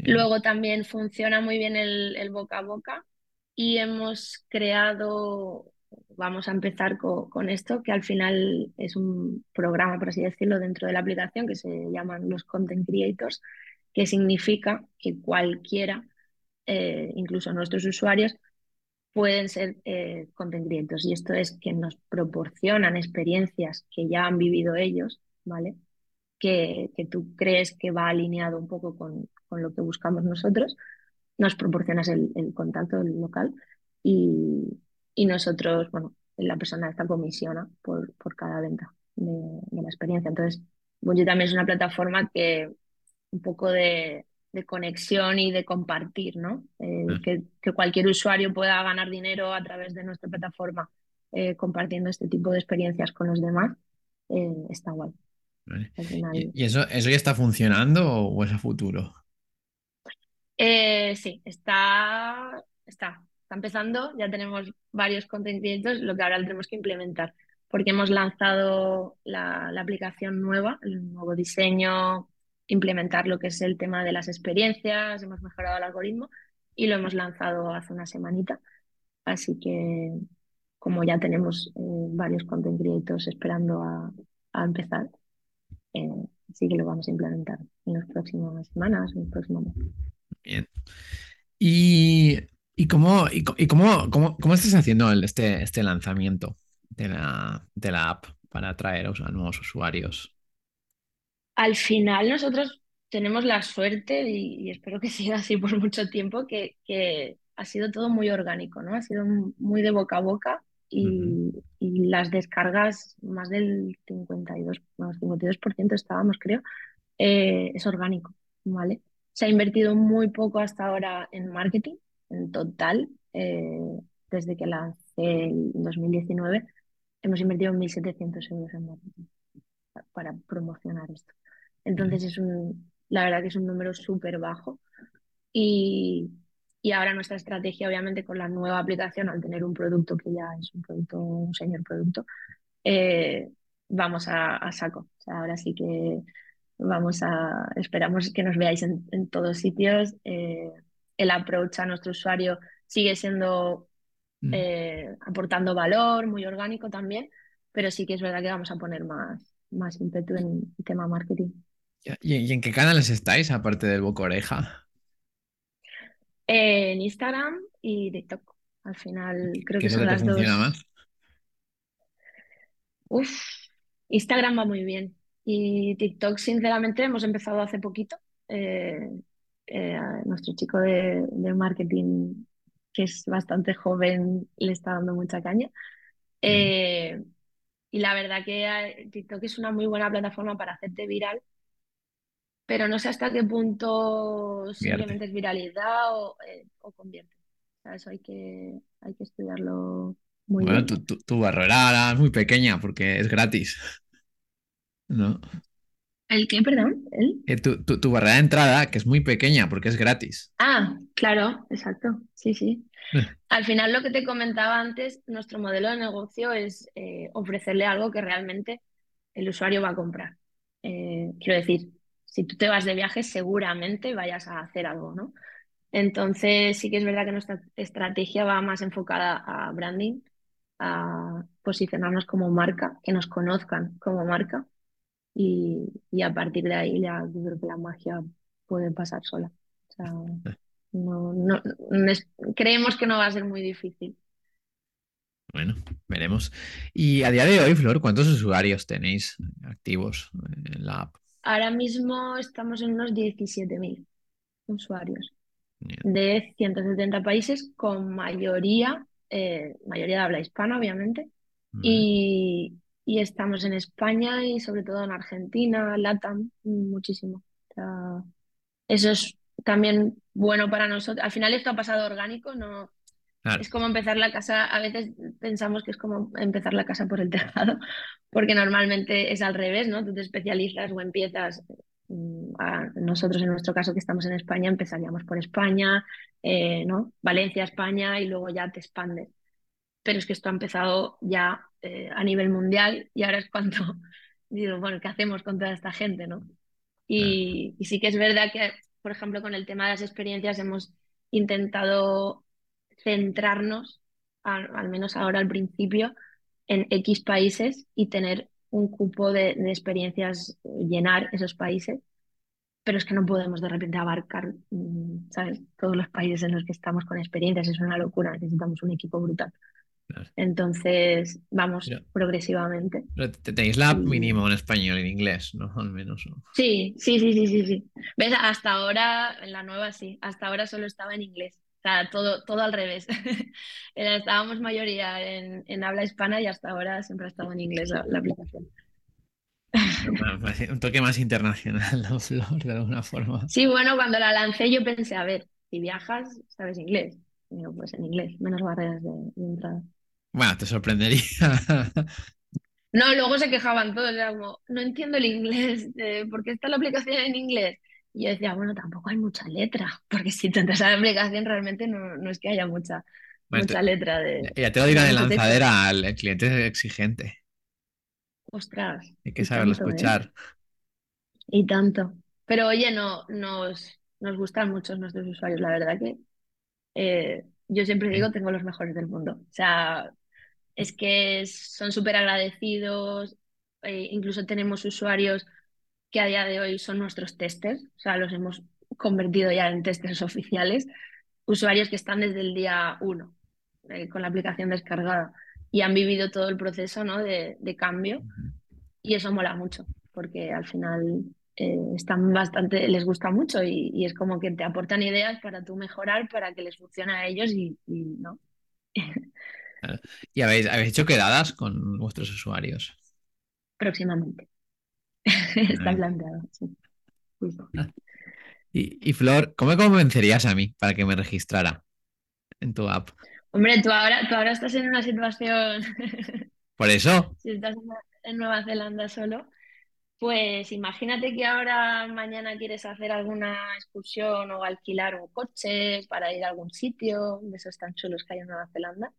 Luego también funciona muy bien el, el boca a boca y hemos creado, vamos a empezar co- con, esto, que al final es un programa, por así decirlo, dentro de la aplicación que se llaman los Content Creators, que significa que cualquiera, eh, incluso nuestros usuarios, pueden ser eh, content creators. Y esto es que nos proporcionan experiencias que ya han vivido ellos, ¿vale? Que, que tú crees que va alineado un poco con, con lo que buscamos nosotros, nos proporcionas el, el contacto del local y, y nosotros, bueno, la persona esta comisiona por, por cada venta de, de la experiencia. Entonces, Bungie también es una plataforma que un poco de, de conexión y de compartir, ¿no? Eh, eh, que, que cualquier usuario pueda ganar dinero a través de nuestra plataforma eh, compartiendo este tipo de experiencias con los demás, eh, está guay. ¿Y, final, y eso, eso ya está funcionando o es a futuro? Sí, está, está. Está empezando, ya tenemos varios content lo que ahora tenemos que implementar, porque hemos lanzado la, aplicación nueva, el nuevo diseño, implementar lo que es el tema de las experiencias, hemos mejorado el algoritmo y lo hemos lanzado hace una semanita. Así que como ya tenemos eh, varios content creators esperando a, a empezar, eh, sí que lo vamos a implementar en las próximas semanas, en los próximos meses. Bien. ¿Y, y, cómo, y, y cómo, cómo, cómo, estás haciendo el, este, este lanzamiento de la, de la app para atraer a nuevos usuarios? Al final nosotros tenemos la suerte, y, y espero que siga así por mucho tiempo, que, que, ha sido todo muy orgánico, ¿no? Ha sido muy de boca a boca y, uh -huh. y las descargas, más del 52, más 52% estábamos, creo, eh, es orgánico, ¿vale? Se ha invertido muy poco hasta ahora en marketing, en total, eh, desde que lancé en 2019, hemos invertido 1.700 euros en marketing para promocionar esto. Entonces es un, la verdad que es un número súper bajo y, y, ahora nuestra estrategia, obviamente, con la nueva aplicación, al tener un producto que ya es un producto, un señor producto, eh, vamos a, a, saco. O sea, ahora sí que vamos a, esperamos que nos veáis en, en todos sitios. Eh, el approach a nuestro usuario sigue siendo mm. eh, aportando valor, muy orgánico también, pero sí que es verdad que vamos a poner más, más ímpetu en el tema marketing. ¿Y, ¿Y, en qué canales estáis, aparte del Boca Oreja? Eh, en Instagram y TikTok. Al final creo que son las dos. Más? Uf, Instagram va muy bien. Y TikTok, sinceramente, hemos empezado hace poquito. Eh, eh, nuestro chico de, de, marketing, que es bastante joven, le está dando mucha caña. Eh, y la verdad que TikTok es una muy buena plataforma para hacerte viral, pero no sé hasta qué punto simplemente es viralidad o, eh, o convierte. O sea, eso hay que, hay que estudiarlo muy bueno, bien. Tu, tu, tu, barrera es muy pequeña porque es gratis. ¿No? ¿El qué, perdón? ¿El? Eh, tu, tu, tu, barrera de entrada, que es muy pequeña porque es gratis. Ah, claro, exacto. Sí, sí. Al final, lo que te comentaba antes, nuestro modelo de negocio es eh, ofrecerle algo que realmente el usuario va a comprar. Eh, quiero decir, si tú te vas de viaje, seguramente vayas a hacer algo, ¿no? Entonces, sí que es verdad que nuestra estrategia va más enfocada a branding, a posicionarnos como marca, que nos conozcan como marca y, y a partir de ahí yo creo que la magia puede pasar sola. O sea, no, no, no es, creemos que no va a ser muy difícil. Bueno, veremos. Y a día de hoy, Flor, ¿cuántos usuarios tenéis activos en la app? Ahora mismo estamos en unos 17.000 usuarios de 170 países con mayoría, eh, mayoría de habla hispana, obviamente, y, y, estamos en España y sobre todo en Argentina, LATAM, muchísimo. O sea, eso es también bueno para nosotros. Al final esto ha pasado orgánico, no, Claro. Es como empezar la casa, a veces pensamos que es como empezar la casa por el tejado, porque normalmente es al revés, ¿no? Tú te especializas o empiezas, a nosotros en nuestro caso que estamos en España, empezaríamos por España, eh, ¿no? Valencia, España y luego ya te expandes. Pero es que esto ha empezado ya eh, a nivel mundial y ahora es cuando digo, bueno, ¿qué hacemos con toda esta gente, no? Y, claro. y sí que es verdad que, por ejemplo, con el tema de las experiencias hemos intentado centrarnos, al, al, menos ahora al principio, en X países y tener un cupo de, de, experiencias, llenar esos países, pero es que no podemos de repente abarcar, mm, ¿sabes? Todos los países en los que estamos con experiencias, es una locura, necesitamos un equipo brutal. Claro. Entonces, vamos progresivamente. Pero tenéis la mínimo en español y en inglés, ¿no? Al menos. ¿no? Sí, sí, sí, sí, sí, sí. ¿Ves? Hasta ahora, en la nueva sí, hasta ahora solo estaba en inglés sea, todo, todo al revés. Estábamos mayoría en, en, habla hispana y hasta ahora siempre ha estado en inglés la, la aplicación. Un toque más internacional, ¿no, Flor? De alguna forma. Sí, bueno, cuando la lancé yo pensé, a ver, si viajas, sabes inglés. Y digo, pues en inglés, menos barreras de, de entrada. Bueno, te sorprendería. No, luego se quejaban todos, era como, no entiendo el inglés, eh, ¿por qué está la aplicación en inglés? Y yo decía, bueno, tampoco hay mucha letra, porque si te entras a la aplicación realmente no, no es que haya mucha, mucha letra de... Ya te lo dirá de lanzadera al cliente exigente. Ostras. Hay que saberlo tanto, ¿eh? escuchar. Y tanto. Pero oye, no, nos, nos gustan mucho nuestros usuarios, la verdad que eh, yo siempre digo, tengo los mejores del mundo. O sea, es que son súper agradecidos, eh, incluso tenemos usuarios que a día de hoy son nuestros testers, o sea, los hemos convertido ya en testers oficiales, usuarios que están desde el día uno eh, con la aplicación descargada y han vivido todo el proceso ¿no? de, de cambio y eso mola mucho porque al final eh, están bastante, les gusta mucho y, es como que te aportan ideas para tú mejorar, para que les funcione a ellos y ¿no? ¿Y habéis, habéis hecho quedadas con vuestros usuarios? Próximamente. Está planteado, sí. Y, y, Flor, ¿cómo me convencerías a mí para que me registrara en tu app? Hombre, tú ahora, tú ahora estás en una situación. Por eso. si estás en Nueva Zelanda solo, pues imagínate que ahora mañana quieres hacer alguna excursión o alquilar un coche para ir a algún sitio de esos tan chulos que hay en Nueva Zelanda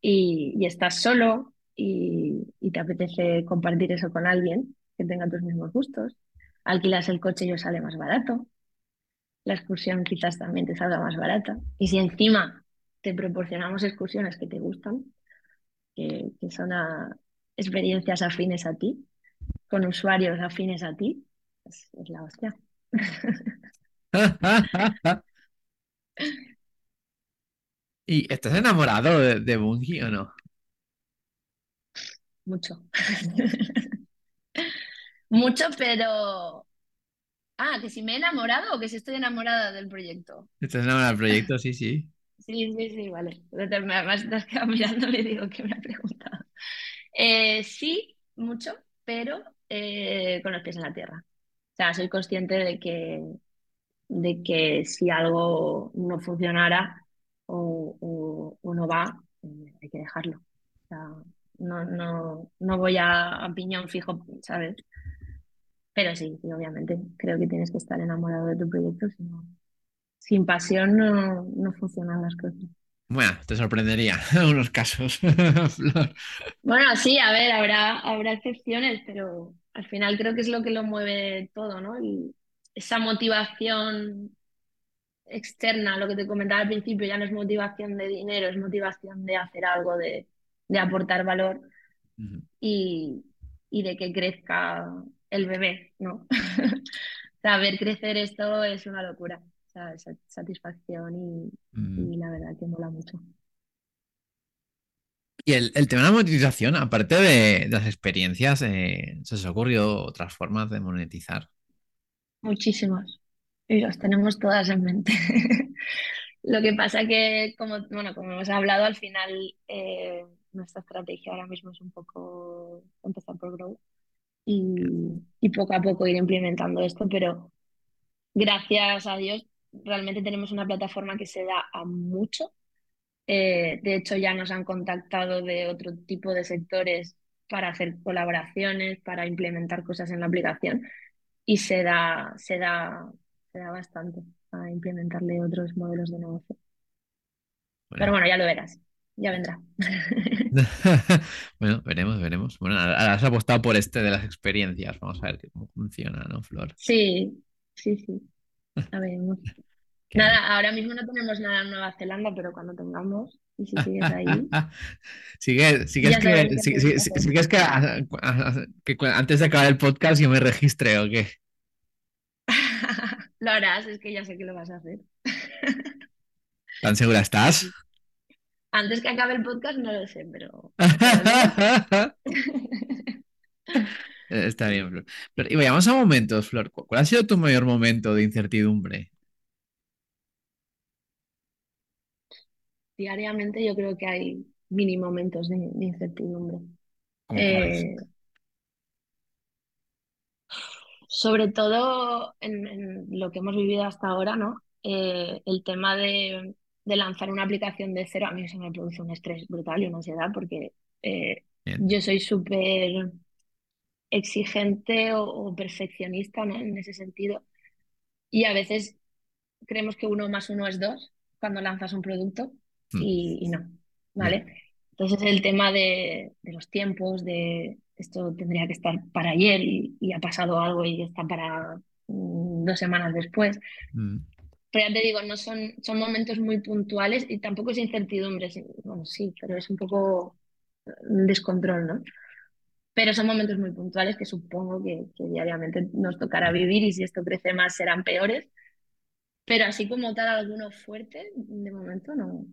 y, y estás solo y, y, te apetece compartir eso con alguien que tenga tus mismos gustos. Alquilas el coche y os sale más barato. La excursión quizás también te salga más barata. Y si encima te proporcionamos excursiones que te gustan, que, que son a experiencias afines a ti, con usuarios afines a ti, es, es la hostia. ¿Y estás enamorado de, de Bungie o no? Mucho. Mucho, pero. Ah, que si me he enamorado o que si estoy enamorada del proyecto. ¿Estás enamorada del proyecto? Sí, sí. Sí, sí, sí, vale. Además, te has quedado mirando y digo que me ha preguntado. Eh, sí, mucho, pero eh, con los pies en la tierra. O sea, soy consciente de que, de que si algo no funcionara o, o, o no va, eh, hay que dejarlo. O sea, no, no, no voy a, a piñón fijo, ¿sabes? Pero sí, sí, obviamente, creo que tienes que estar enamorado de tu proyecto, sino, sin pasión no, no funcionan las cosas. Bueno, te sorprendería en unos casos. Bueno, sí, a ver, habrá, habrá excepciones, pero al final creo que es lo que lo mueve todo, ¿no? Esa motivación externa, lo que te comentaba al principio, ya no es motivación de dinero, es motivación de hacer algo, de, de aportar valor uh -huh. y, y, de que crezca el bebé, ¿no? ver crecer esto es una locura, o sea, esa satisfacción y, y, la verdad que mola mucho. Y el, el tema de la monetización, aparte de, de las experiencias, eh, ¿se os ha ocurrido otras formas de monetizar? Muchísimas. Y las tenemos todas en mente. Lo que pasa que, como, bueno, como hemos hablado, al final eh, nuestra estrategia ahora mismo es un poco empezar por Grow y, y, poco a poco ir implementando esto, pero gracias a Dios realmente tenemos una plataforma que se da a mucho. Eh, de hecho, ya nos han contactado de otro tipo de sectores para hacer colaboraciones, para implementar cosas en la aplicación y se da, se da, da bastante a implementarle otros modelos de negocio. Bueno. Pero bueno, ya lo verás, ya vendrá. bueno, veremos, veremos. Bueno, has apostado por este de las experiencias. Vamos a ver cómo funciona, ¿no, Flor? Sí, sí, sí. A ver, nada, ahora mismo no tenemos nada en Nueva Zelanda, pero cuando tengamos, y si sigues ahí. sigue, sigue es que, sigue, sigue, sigue es que, que antes de acabar el podcast yo me registre o qué. Lo harás, es que ya sé que lo vas a hacer. ¿Tan segura estás? Antes que acabe el podcast no lo sé, pero... Está bien, Flor. Pero, y vayamos a momentos, Flor. ¿Cuál ha sido tu mayor momento de incertidumbre? Diariamente yo creo que hay mini momentos de, de incertidumbre. Eh, sobre todo en, en, lo que hemos vivido hasta ahora, ¿no? Eh, el tema de, de, lanzar una aplicación de cero, a mí eso me produce un estrés brutal y una ansiedad porque eh, yo soy súper exigente o, o perfeccionista ¿no? en ese sentido y a veces creemos que uno más uno es dos cuando lanzas un producto Mm, y, y no, ¿vale? Entonces el tema de, de los tiempos, de esto tendría que estar para ayer y, y ha pasado algo y está para mm, dos semanas después. mm, Pero ya te digo, no son, son momentos muy puntuales y tampoco es incertidumbre. sí, Bueno, sí, pero es un poco un descontrol, ¿no? Pero son momentos muy puntuales que supongo que, que diariamente nos tocará vivir y si esto crece más serán peores. Pero así como tal, alguno fuerte, de momento no,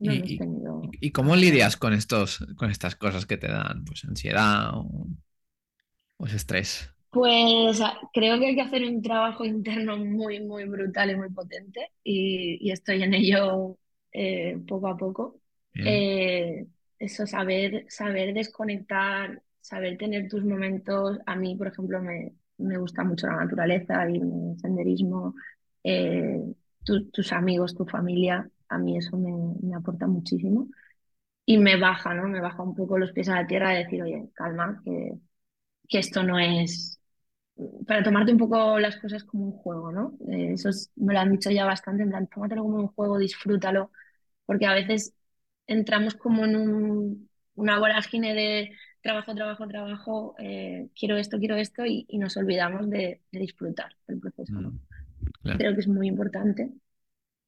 no ¿Y, tenido y cómo lidias con estos, con estas cosas que te dan, pues ansiedad o, o estrés? Pues a- creo que hay que hacer un trabajo interno muy, muy brutal y muy potente y, y estoy en ello eh, poco a poco. Eh, eso, saber, saber desconectar, saber tener tus momentos. A mí, por ejemplo, me, me gusta mucho la naturaleza y el senderismo, eh, tu- tus amigos, tu familia. A mí eso me, me aporta muchísimo y me baja, ¿no? Me baja un poco los pies a la tierra de decir, oye, calma, que, que esto no es para tomarte un poco las cosas como un juego, ¿no? Eh, eso es- me lo han dicho ya bastante, en plan, tómatelo como un juego, disfrútalo, porque a veces entramos como en un- una vorágine de trabajo, trabajo, trabajo, eh, quiero esto, quiero esto, y, y nos olvidamos de, de disfrutar del proceso, ¿no? Mm, claro. Creo que es muy importante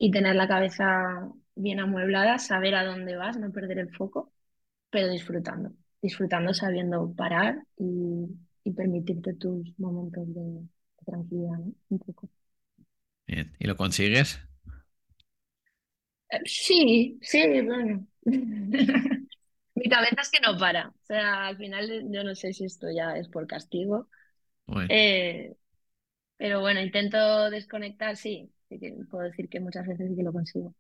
y tener la cabeza bien amueblada, saber a dónde vas, no perder el foco, pero disfrutando, disfrutando sabiendo parar y, y permitirte tus momentos de, de tranquilidad, ¿no? Un poco. Bien. ¿Y lo consigues? Eh, sí, sí, bueno. Mi cabeza es que no para. O sea, al final yo no sé si esto ya es por castigo. Bueno, Eh, pero bueno, intento desconectar, sí. Sí que puedo decir que muchas veces sí que lo consigo.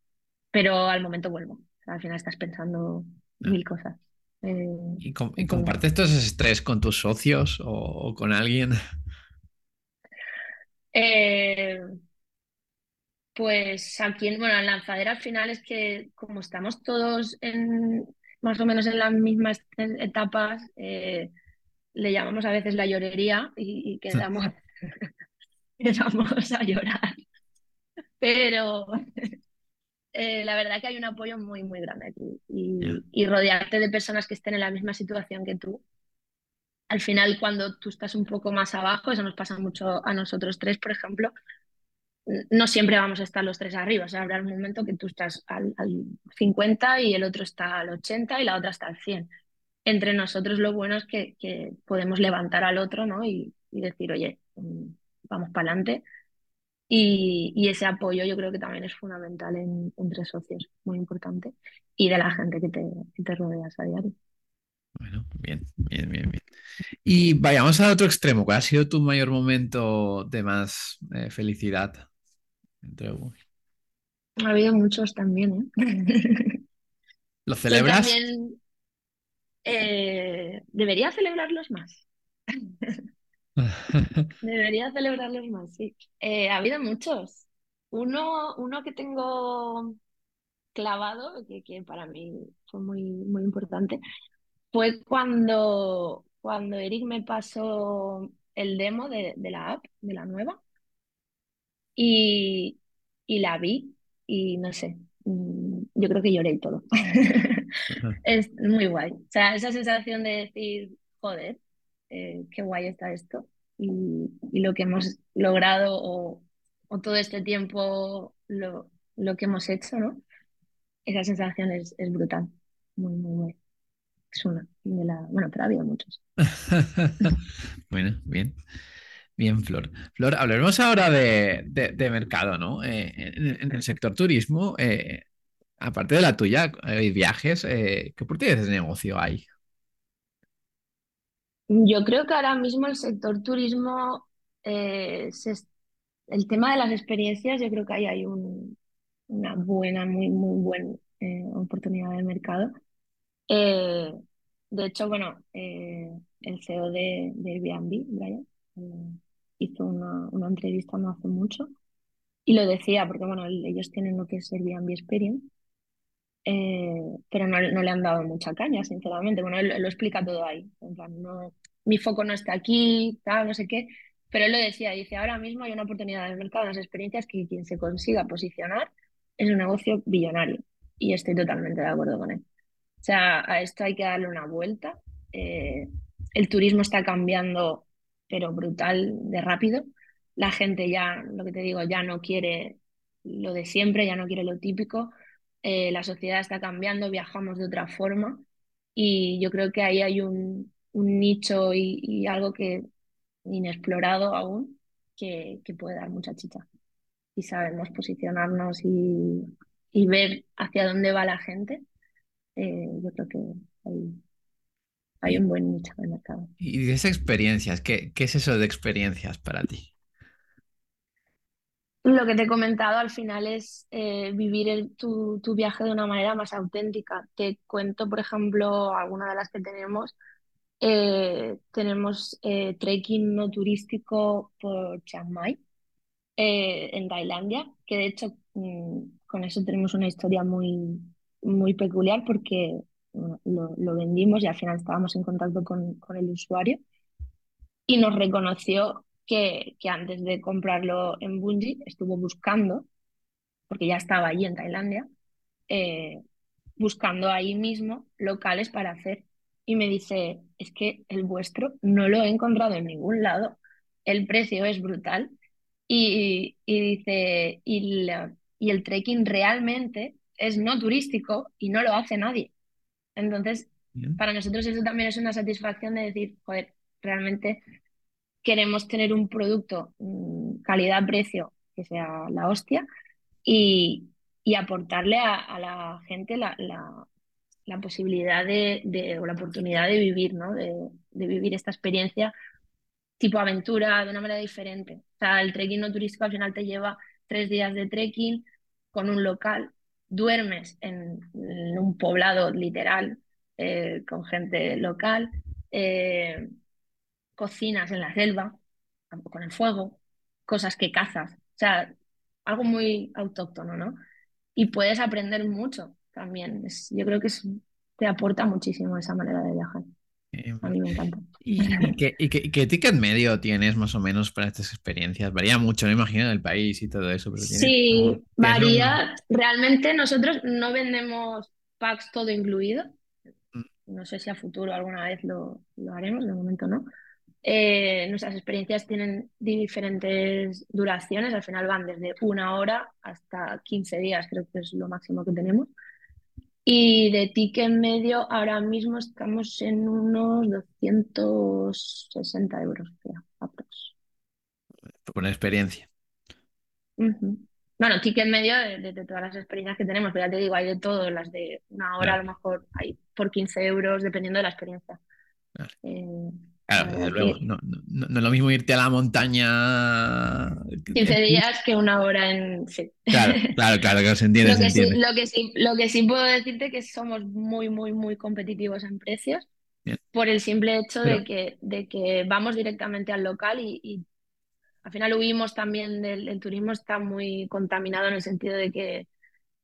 Pero al momento vuelvo. O sea, al final estás pensando no. mil cosas. Eh, ¿Y, com- y entonces, compartes todo ese estrés con tus socios o, o con alguien? eh, Pues aquí, en- bueno, en Lanzadera al final es que como estamos todos en más o menos en las mismas etapas, eh, le llamamos a veces la llorería y, y quedamos, quedamos a llorar. Pero eh, la verdad que hay un apoyo muy, muy grande aquí y, y rodearte de personas que estén en la misma situación que tú. Al final, cuando tú estás un poco más abajo, eso nos pasa mucho a nosotros tres, por ejemplo, no siempre vamos a estar los tres arriba. O sea, habrá un momento que tú estás al, al 50 y el otro está al 80 y la otra está al 100. Entre nosotros lo bueno es que, que podemos levantar al otro, ¿no? Y, y decir, oye, mm, vamos para adelante. Y, y ese apoyo yo creo que también es fundamental en- entre socios, muy importante. Y de la gente que te, que te rodeas a diario. Bueno, bien, bien, bien, bien. Y vayamos al otro extremo. ¿Cuál ha sido tu mayor momento de más eh, felicidad? Entre- Ha habido muchos también, ¿eh? ¿Lo Tú celebras? también eh, deberías celebrarlos más. Debería celebrarlos más, sí. Eh, ha habido muchos. Uno, uno que tengo clavado, que, que para mí fue muy, muy importante, fue cuando, cuando Eric me pasó el demo de, de la app, de la nueva, y, y la vi y no sé, mm, yo creo que lloré y todo. Es muy guay. O sea, esa sensación de decir, joder, eh, qué guay está esto y, y lo que hemos logrado o, o todo este tiempo lo, lo que hemos hecho, ¿no? Esa sensación es, es brutal. Muy, muy guay. Es una. Bueno, pero ha habido muchos. Bueno, bien, bien, Flor. Flor, hablaremos ahora de, de- mercado, ¿no? Eh, en, el sector turismo, eh, aparte de la tuya, eh, viajes, eh, ¿qué oportunidades de negocio hay? Yo creo que ahora mismo el sector turismo, eh, el tema de las experiencias, yo creo que ahí hay un- una buena, muy, muy buena eh, oportunidad de mercado. Eh, de hecho, bueno, eh, el CEO de, de Airbnb, Brian, eh, hizo una, una entrevista no hace mucho y lo decía, porque bueno, el- ellos tienen lo que es Airbnb Experience, eh, pero no, le han dado mucha caña, sinceramente. Bueno, él, él lo explica todo ahí. En plan, no, mi foco no está aquí, tal, no sé qué. Pero él lo decía, dice, ahora mismo hay una oportunidad en el mercado, las experiencias que quien se consiga posicionar es un negocio billonario. y estoy totalmente de acuerdo con él. O sea, a esto hay que darle una vuelta. Eh, el turismo está cambiando, pero brutal de rápido. La gente ya, lo que te digo, ya no quiere lo de siempre, ya no quiere lo típico. Eh, la sociedad está cambiando, viajamos de otra forma y yo creo que ahí hay un, un nicho y, y algo que inexplorado aún que, que puede dar mucha chicha. Y sabemos posicionarnos y, y ver hacia dónde va la gente, eh, yo creo que hay, hay un buen nicho de mercado. y de esas experiencias, ¿qué, qué es eso de experiencias para ti? Lo que te he comentado al final es eh, vivir tu, tu viaje de una manera más auténtica. Te cuento, por ejemplo, alguna de las que tenemos. Eh, tenemos eh, trekking no turístico por Chiang Mai, eh, en Tailandia, que de hecho mm, con eso tenemos una historia muy, muy peculiar porque mm, lo, lo vendimos y al final estábamos en contacto con, con el usuario y nos reconoció que, que antes de comprarlo en Bungie estuvo buscando, porque ya estaba allí en Tailandia, eh, buscando ahí mismo locales para hacer. Y me dice, es que el vuestro no lo he encontrado en ningún lado, el precio es brutal. Y, y dice, y, la- y el trekking realmente es no turístico y no lo hace nadie. Entonces, Bien. para nosotros eso también es una satisfacción de decir, joder, realmente queremos tener un producto mm, calidad-precio que sea la hostia y, y aportarle a, la gente la, la- la posibilidad de, de- o la oportunidad de vivir, ¿no? De, de vivir esta experiencia tipo aventura de una manera diferente. O sea, el trekking no turístico al final te lleva tres días de trekking con un local, duermes en, en un poblado literal eh, con gente local, eh, cocinas en la selva con el fuego, cosas que cazas, o sea, algo muy autóctono, ¿no? Y puedes aprender mucho también. Es- yo creo que es- te aporta muchísimo esa manera de viajar. Eh, A mí me encanta. ¿Y, y qué, y qué- y qué ticket medio tienes más o menos para estas experiencias? Varía mucho, me imagino, en el país y todo eso, pero tienes, como- Sí, un... varía. Realmente nosotros no vendemos packs todo incluido. No sé si a futuro alguna vez lo, lo haremos, de momento no. Eh, nuestras experiencias tienen diferentes duraciones, al final van desde una hora hasta 15 días, creo que es lo máximo que tenemos. Y de ticket medio ahora mismo estamos en unos 260 euros, creo. Por experiencia. Ujú. Bueno, ticket medio de, de- de todas las experiencias que tenemos, pero ya te digo, hay de todo, las de una hora a Claro, lo mejor hay por 15 euros, dependiendo de la experiencia. claro. Eh, Claro, desde luego. No, no, no- es lo mismo irte a la montaña 15 en bus. días que una hora en... Sí. Claro, claro, claro, que se entiende, Lo se que sí, entiende. lo que sí, lo que sí puedo decirte que somos muy, muy, muy competitivos en precios Bien. por el simple hecho Pero, de que, de que vamos directamente al local y, y al final huimos también del el turismo, está muy contaminado en el sentido de que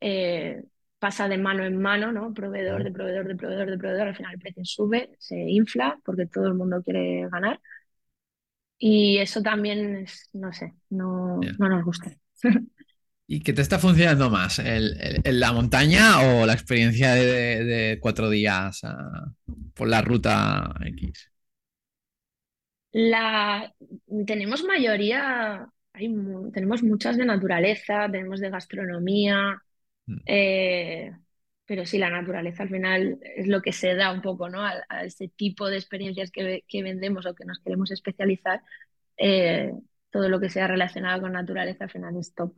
eh, pasa de mano en mano, ¿no? Proveedor de proveedor de proveedor de proveedor, al final el precio sube, se infla porque todo el mundo quiere ganar y eso también es, no sé, no, no nos gusta. ¿Y qué te está funcionando más? ¿El, el- la montaña o la experiencia de, de- de cuatro días ah, por la ruta X? La, tenemos mayoría, hay tenemos muchas de naturaleza, tenemos de gastronomía, eh, pero sí, la naturaleza al final es lo que se da un poco, ¿no? A, a ese tipo de experiencias que, que vendemos o que nos queremos especializar, eh, todo lo que sea relacionado con naturaleza al final es top.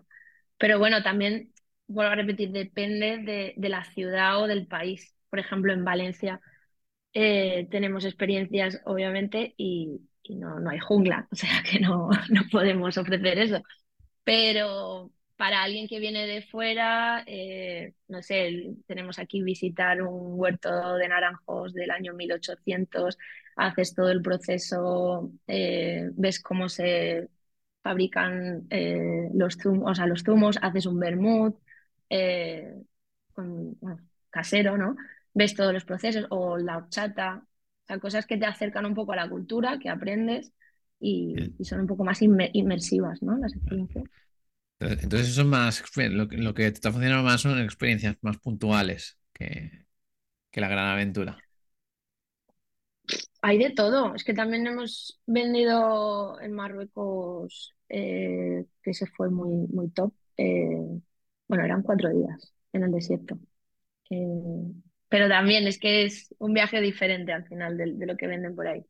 Pero bueno, también, vuelvo a repetir, depende de, de la ciudad o del país. Por ejemplo, en Valencia eh, tenemos experiencias, obviamente, y, y no, no hay jungla, o sea que no, no podemos ofrecer eso. Pero para alguien que viene de fuera, eh, no sé, tenemos aquí visitar un huerto de naranjos del año 1800, haces todo el proceso, eh, ves cómo se fabrican eh, los zumos, o sea, los zumos, haces un vermut con, bueno, casero, ¿no? Ves todos los procesos, o la horchata, o sea, cosas que te acercan un poco a la cultura, que aprendes y, y son un poco más inme- inmersivas, ¿no? Las experiencias. Entonces, eso es más, lo, que lo que te está funcionando más son experiencias más puntuales que, que la gran aventura. Hay de todo. Es que también hemos vendido en Marruecos, eh, que se fue muy, muy top. Eh, bueno, eran cuatro días en el desierto. Eh, pero también es que es un viaje diferente al final de, de lo que venden por ahí.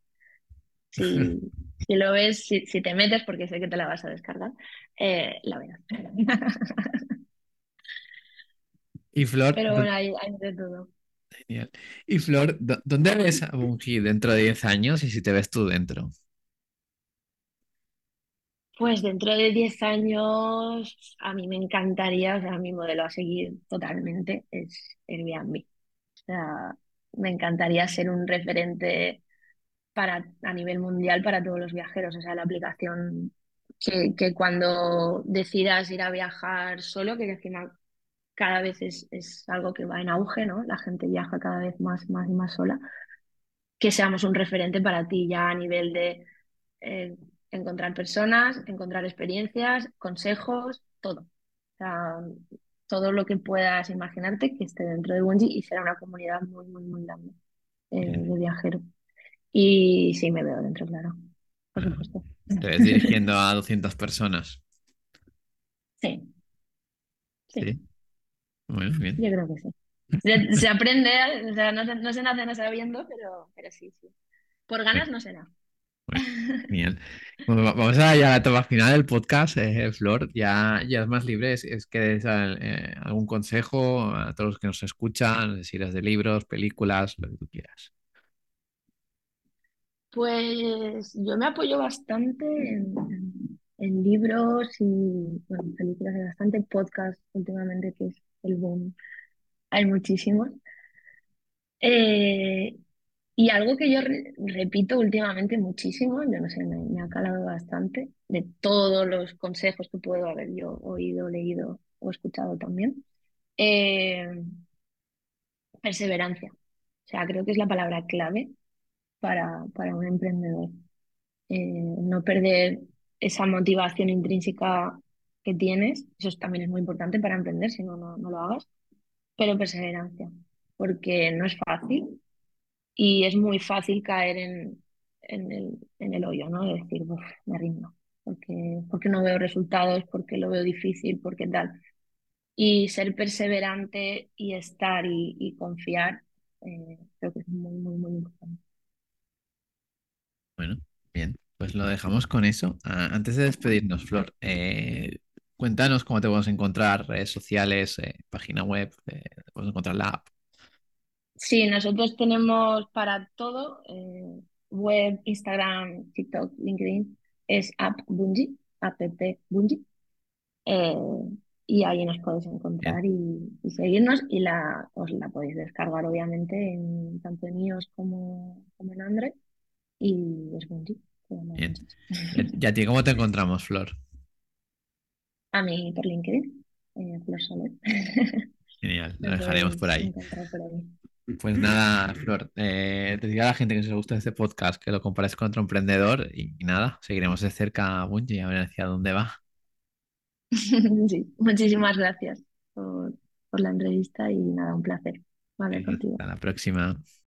Si, si lo ves, si, si te metes, porque sé que te la vas a descargar, eh, la verás. Y Flor, Pero bueno, hay, hay de todo. genial. Y Flor, ¿dó- ¿dónde ves a Bungie dentro de 10 años y si te ves tú dentro? Pues dentro de 10 años, a mí me encantaría, o sea, mi modelo a seguir totalmente es Airbnb. O sea, me encantaría ser un referente para, a nivel mundial para todos los viajeros. O sea, la aplicación que, que cuando decidas ir a viajar solo, que encima cada vez es, es algo que va en auge, ¿no? La gente viaja cada vez más, más y más sola, que seamos un referente para ti ya a nivel de eh, encontrar personas, encontrar experiencias, consejos, todo. O sea, todo lo que puedas imaginarte que esté dentro de Bungie y será una comunidad muy, muy, muy grande eh, de viajeros. Y sí, me veo dentro, claro, por supuesto. te ves dirigiendo a 200 personas. Sí, sí, Sí. Bueno, bien. yo creo que sí. Se, se aprende, o sea, no se, no se nace no sabiendo, pero, pero sí, sí. Por ganas no será. Bueno, genial. Bueno, vamos a ya a la etapa final del podcast, eh, Flor. Ya, ya es más libre. Es, es que des eh, algún consejo a todos los que nos escuchan, si eres de libros, películas, lo que tú quieras. Pues yo me apoyo bastante en, en libros y bueno, películas, bastante podcast últimamente, que es el boom. Hay muchísimos. Eh, y algo que yo re- repito últimamente muchísimo, yo no sé, me, me ha calado bastante, de todos los consejos que puedo haber yo oído, leído o escuchado también, eh, perseverancia. O sea, creo que es la palabra clave para, para un emprendedor. eh, no perder esa motivación intrínseca que tienes, eso es- también es muy importante para emprender, si no, no, no lo hagas, pero perseverancia, porque no es fácil y es muy fácil caer en, en el, en el hoyo, ¿no? De decir, "Uf, me rindo, porque, porque no veo resultados, porque lo veo difícil, porque tal. Y ser perseverante y estar y, y confiar, eh, creo que es muy, muy, muy importante. Bueno, bien. Pues lo dejamos con eso. Ah, antes de despedirnos, Flor, eh, cuéntanos cómo te podemos encontrar, redes sociales, eh, página web, eh, podemos encontrar la app. Sí, nosotros tenemos para todo, eh, web, Instagram, TikTok, LinkedIn, es app Bungie, app Bungie, y ahí nos podéis encontrar y, y seguirnos y la, os la podéis descargar obviamente en, tanto en iOS como, como en Android y es mola bien. mucho. ¿Y a ti cómo te encontramos, Flor? A mí por LinkedIn, eh, Flor Soler, Genial, lo dejaremos por ahí. encontrar por ahí. Pues nada, Flor, eh, te digo a la gente que os gusta este podcast que lo compares con otro emprendedor y, y nada, seguiremos de cerca a Bungie a ver hacia dónde va. Sí, muchísimas gracias por, por la entrevista y nada, un placer Venga, contigo. hasta la próxima.